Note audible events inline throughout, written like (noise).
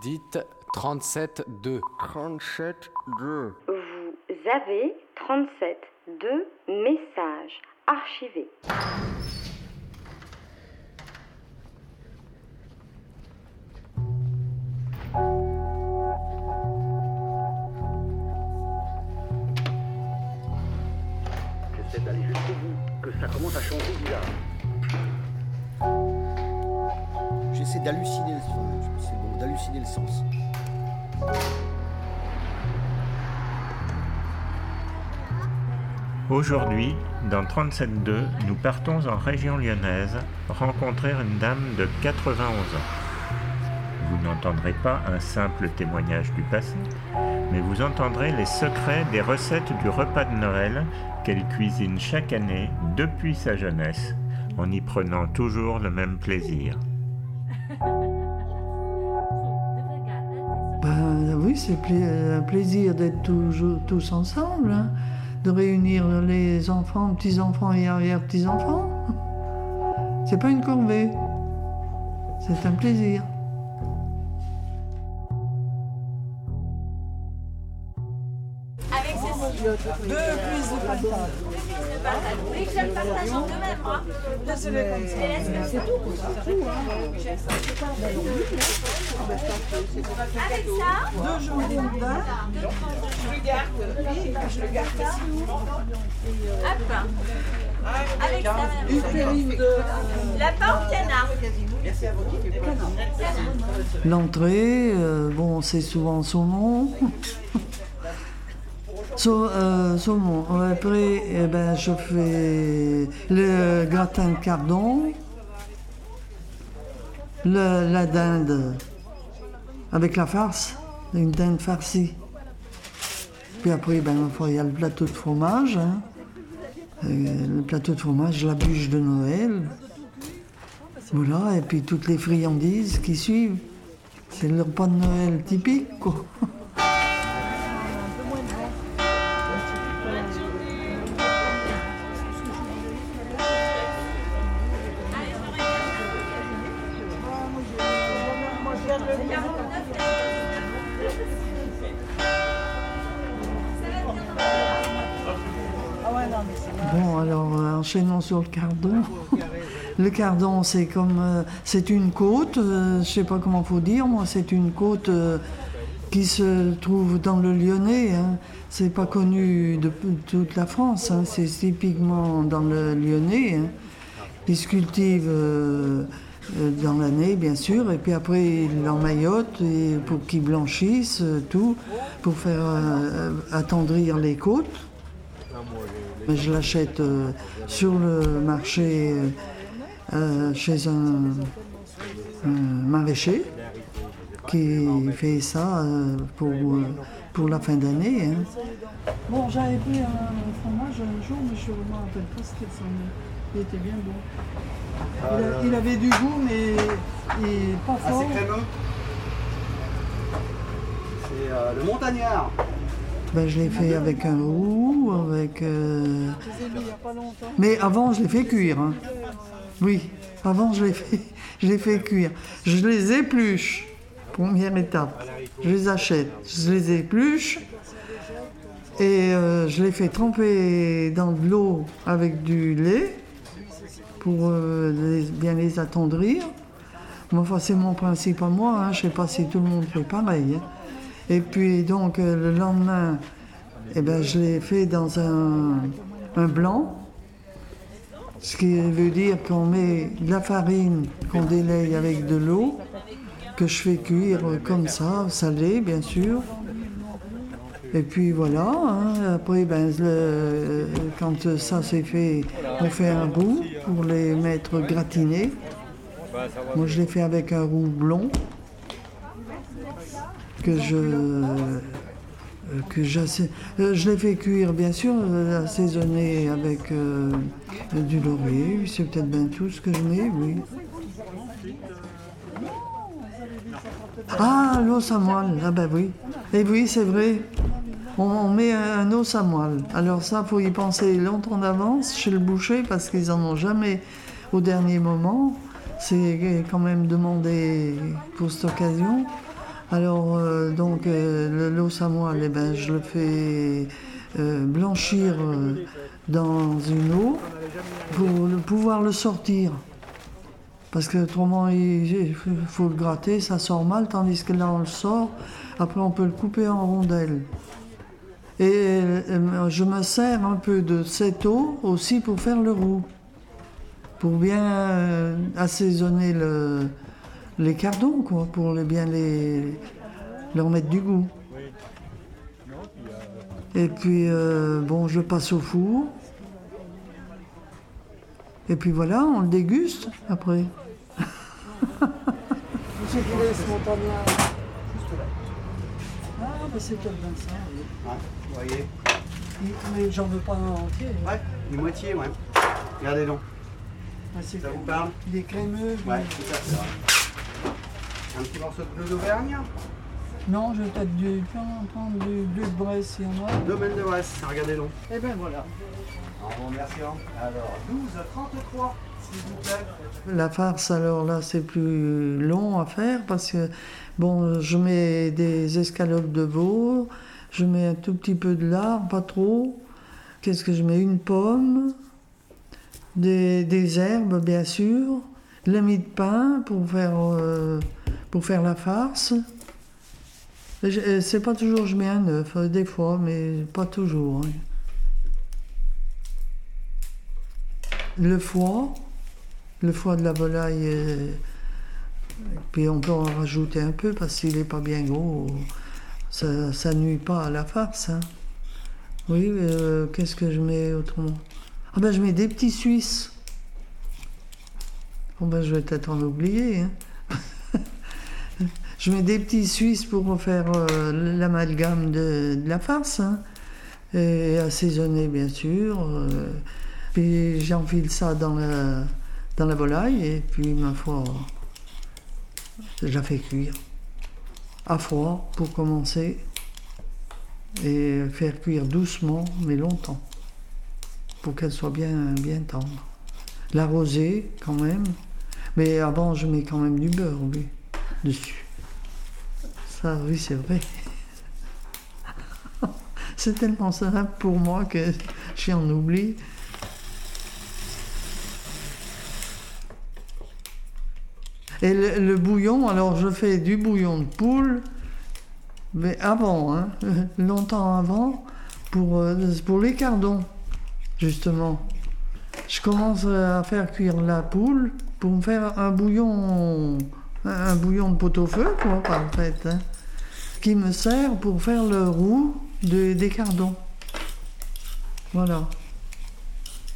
Dites 37-2. 37 2. Vous avez 37 de messages archivés. J'essaie d'aller jusqu'au bout, que ça commence à changer bizarre. J'essaie d'halluciner le sens. D'halluciner le sens. Aujourd'hui, dans 37.2, nous partons en région lyonnaise rencontrer une dame de 91 ans. Vous n'entendrez pas un simple témoignage du passé, mais vous entendrez les secrets des recettes du repas de Noël qu'elle cuisine chaque année depuis sa jeunesse, en y prenant toujours le même plaisir. Ben oui, c'est pla- un plaisir d'être tous ensemble, hein, de réunir les enfants, petits-enfants et arrière-petits-enfants. C'est pas une corvée, c'est un plaisir. Deux cuisses de patate. Vous voulez que je le partage en deux même, moi Laissez-les comme Je les laisse comme ça. Avec ça, Deux jambons de daim, hop. Avec ça, une terrine de... Lapin ou canard L'entrée, euh, bon, c'est souvent saumon. (laughs) Euh. Après, eh ben, je fais le gratin de cardon, le- la dinde avec la farce, une dinde farcie. Puis après, ben, il y a le plateau de fromage. hein. Euh, le plateau de fromage, la bûche de Noël. Voilà, et puis toutes les friandises qui suivent. C'est le repas de Noël typique, quoi. (laughs) Le cardon, c'est comme. euh, c'est une côte, euh, je sais pas comment faut dire, moi, c'est une côte euh, qui se trouve dans le Lyonnais. Hein. C'est pas connu de toute la France, hein, c'est typiquement dans le Lyonnais. Hein. Ils se cultivent euh, dans l'année, bien sûr, et puis après, ils l'emmaillotent pour qu'ils blanchissent, tout, pour faire attendrir les côtes. Mais Je l'achète euh, sur le marché euh, euh, chez un, un maraîcher qui fait ça euh, pour, euh, pour la fin d'année. hein. Bon, j'avais pris un fromage un jour, mais je ne me rappelle pas ce qu'il ressemblait. Il était bien bon. Il, a- il avait du goût, mais il- pas fort. Assez crémeux. C'est euh, le montagnard. Ben, je l'ai fait avec un roux, avec. euh, Mais avant, je l'ai fait cuire. hein. Oui, avant, je l'ai fait, (laughs) je cuire. Je les épluche, première étape. Je les achète, je les épluche et euh, je les fais tremper dans de l'eau avec du lait pour euh, bien les attendrir. Enfin, c'est mon principe à moi, hein. je ne sais pas si tout le monde fait pareil. hein. Et puis donc euh, le lendemain, eh ben, je l'ai fait dans un, un blanc, ce qui veut dire qu'on met de la farine qu'on délaye avec de l'eau, que je fais cuire comme ça, salé bien sûr. Et puis voilà, hein. après ben, quand ça c'est fait, on fait un roux pour les mettre gratinés. Moi je l'ai fait avec un roux blond que je euh, que euh, je l'ai fait cuire bien sûr euh, assaisonné avec euh, du laurier. C'est peut-être bien tout ce que je mets oui. Ah l'os à moelle. Ah ben oui. Et oui c'est vrai. On, on met un, un os à moelle. Alors ça faut y penser longtemps d'avance chez le boucher parce qu'ils en ont jamais au dernier moment. C'est quand même demandé pour cette occasion Alors, euh, donc, euh, le l'os à moelle, eh ben, je le fais euh, blanchir dans une eau pour pouvoir le sortir. Parce que autrement, il faut le gratter, ça sort mal, tandis que là, on le sort. Après, on peut le couper en rondelles. Et je me sers un peu de cette eau aussi pour faire le roux. Pour bien assaisonner le, les cardons, quoi, pour les- bien les, leur mettre du goût. Et puis, euh, bon, je passe au four. Et puis voilà, on le déguste après. Monsieur qui laisse montagnard. Juste là. Ah, bah c'est bien ça. oui. Vous voyez Mais j'en veux pas un entier. Ouais, une moitié, ouais. Regardez donc. Ah, c'est Ça vous parle Il est crémeux. Ouais, mais- tout à fait. Un petit morceau de bleu d'Auvergne Non, je vais peut-être du, prendre prendre du bleu de Bresse s'il y en a. Domaine de Bresse, regardez donc. Eh ben voilà. En remerciant. Alors, 12 33, s'il vous plaît. La farce, alors là, c'est plus long à faire parce que, bon, je mets des escalopes de veau, je mets un tout petit peu de lard, pas trop. Qu'est-ce que je mets? Une pomme, des, des herbes, bien sûr, de la mie de pain pour faire, euh, pour faire la farce. Et C'est pas toujours, je mets un œuf, euh, des fois, mais pas toujours. hein. Le foie, le foie de la volaille, euh, puis on peut en rajouter un peu parce qu'il n'est pas bien gros. Ça, ça nuit pas à la farce. hein. Oui, euh, qu'est-ce que je mets autrement? Ah ben je mets des petits Suisses. Bon ben je vais peut-être en oublier. hein. (laughs) je mets des petits Suisses pour faire euh, l'amalgame de, de la farce. hein. Et assaisonner bien sûr. euh, puis j'enfile ça dans la, dans la volaille et puis ma foi, je la fais cuire. À froid pour commencer et faire cuire doucement mais longtemps pour qu'elle soit bien, bien tendre. L'arroser quand même, mais avant je mets quand même du beurre oui, dessus. Ça oui c'est vrai. (laughs) c'est tellement simple pour moi que j'en oublie. Et le, bouillon, alors je fais du bouillon de poule, mais avant, hein, (laughs) longtemps avant, pour, euh, pour les cardons, justement. Je commence à faire cuire la poule pour me faire un bouillon, un bouillon de pot-au-feu, quoi, en fait, hein, qui me sert pour faire le roux de- des cardons. Voilà.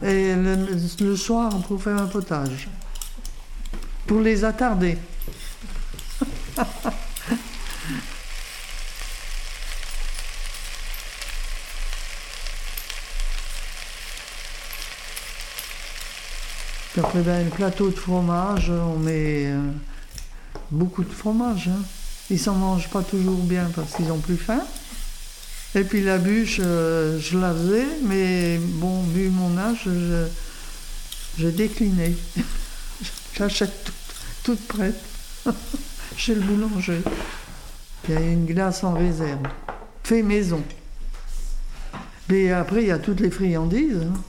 Et le soir, pour faire un potage pour les attarder. (laughs) Puis après, ben, le plateau de fromage, on met euh, beaucoup de fromage. Hein. Ils s'en mangent pas toujours bien parce qu'ils ont plus faim. Et puis la bûche, euh, je la faisais, mais bon, vu mon âge, je, je déclinais. (laughs) J'achète toute, toute prête (laughs) chez le boulanger. Il y a une glace en réserve, fait maison. Mais après, il y a toutes les friandises, hein.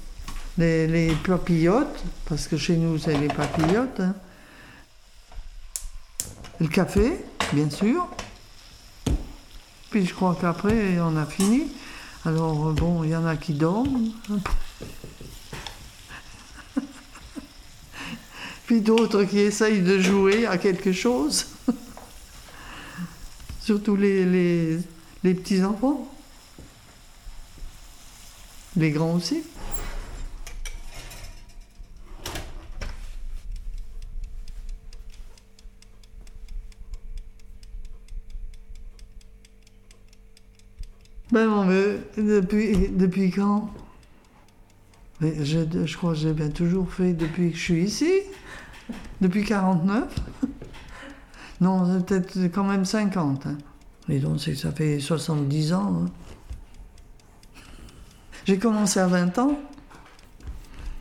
Les, papillotes, parce que chez nous, c'est les papillotes. hein. Le café, bien sûr. Puis je crois qu'après, on a fini. Alors, bon, il y en a qui dorment. (laughs) puis d'autres qui essayent de jouer à quelque chose. (laughs) Surtout les petits-enfants. Les grands aussi. Mon vieux, depuis, quand? Mais je, crois que j'ai bien toujours fait depuis que je suis ici. Depuis 49 (laughs) Non, c'est peut-être quand même 50. Hein. Et donc, que ça fait 70 ans. hein. J'ai commencé à 20 ans.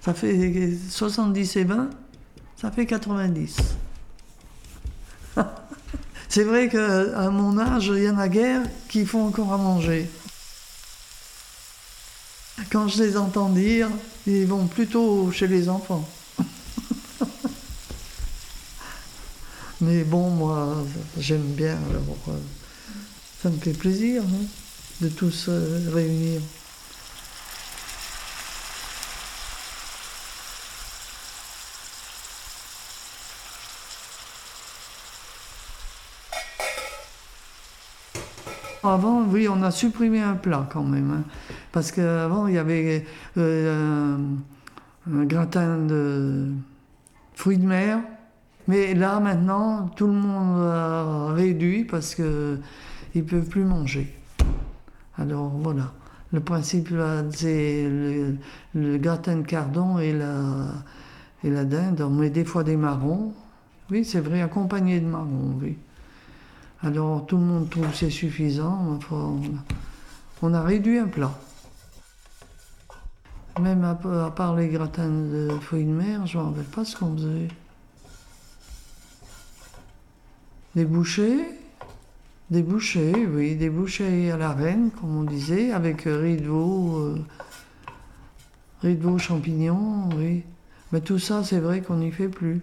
Ça fait 70 et 20. Ça fait 90. (laughs) C'est vrai qu'à mon âge, il y en a guère qui font encore à manger. Quand je les entends dire, ils vont plutôt chez les enfants. (laughs) Mais bon, moi, j'aime bien, alors euh, ça me fait plaisir hein, de tous euh, réunir. Avant, oui, on a supprimé un plat quand même. hein. parce qu'avant, il y avait euh, un, un gratin de fruits de mer. Mais là, maintenant, tout le monde a réduit parce qu'ils ne peuvent plus manger. Alors voilà. Le principe, c'est le, gratin de cardon et la, et la dinde. On met des fois des marrons. Oui, c'est vrai, accompagné de marrons, oui. Alors tout le monde trouve que c'est suffisant. Enfin, on, a, réduit un plat. Même à, part les gratins de fruits de mer, je ne me pas ce qu'on faisait. Des bouchées Des bouchées, oui, des bouchées à la reine, comme on disait, avec riz de veau, euh, riz champignons, oui. Mais tout ça, c'est vrai qu'on n'y fait plus.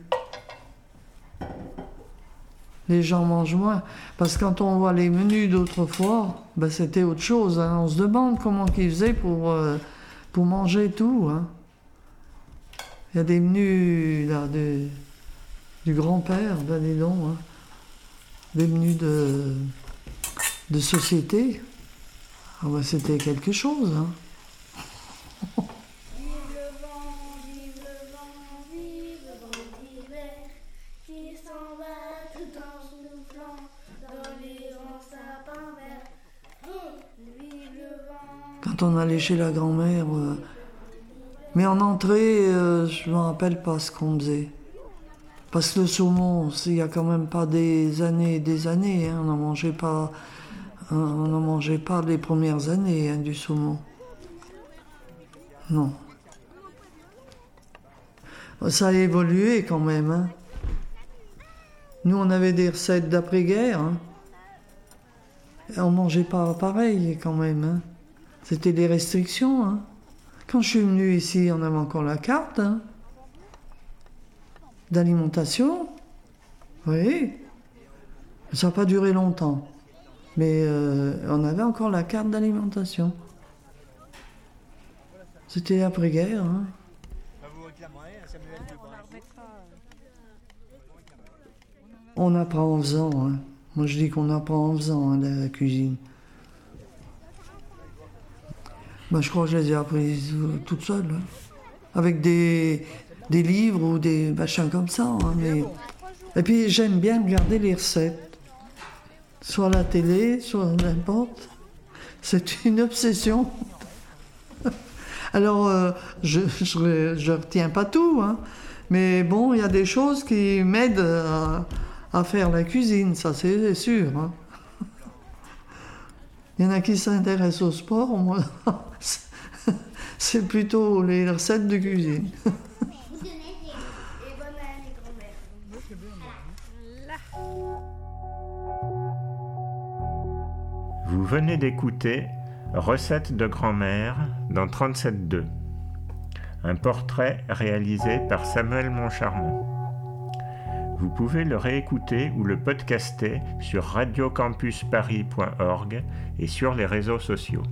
Les gens mangent moins. Parce que quand on voit les menus d'autrefois, ben c'était autre chose. hein. On se demande comment ils faisaient pour, euh, pour manger tout. hein. Il y a des menus là, de- du grand-père, ben dis donc, hein. des menus de, société. Ah ben, c'était quelque chose. (laughs) Quand on allait chez la grand-mère. euh, Mais en entrée, euh, je ne me rappelle pas ce qu'on faisait. Parce que le saumon, il n'y a quand même pas des années et des années. hein, On n'en mangeait pas. On mangeait pas les premières années hein, du saumon. Non. Ça a évolué quand même. hein. Nous, on avait des recettes d'après-guerre. Et On mangeait pas pareil quand même. C'était des restrictions. hein. Quand je suis venu ici, on avait encore la carte hein, d'alimentation. Oui. Ça n'a pas duré longtemps. Mais euh, on avait encore la carte d'alimentation. C'était après-guerre. hein. On apprend en faisant. hein. Moi, je dis qu'on apprend en faisant la cuisine. Ben, je crois que je les ai apprises euh, toutes seules. hein. Avec des, des livres ou des machins comme ça. hein. Et puis, j'aime bien regarder les recettes. Soit la télé, soit n'importe. C'est (laughs) une obsession. Alors, euh, je ne retiens pas tout, hein. mais bon, il y a des choses qui m'aident à, à faire la cuisine, ça c'est sûr. hein. (laughs) Il y en a qui s'intéressent au sport, moi, (laughs) c'est plutôt les recettes de cuisine. (laughs) Vous venez d'écouter Recette de grand-mère dans 37.2, un portrait réalisé par Samuel Moncharmont. Vous pouvez le réécouter ou le podcaster sur radiocampusparis.org et sur les réseaux sociaux.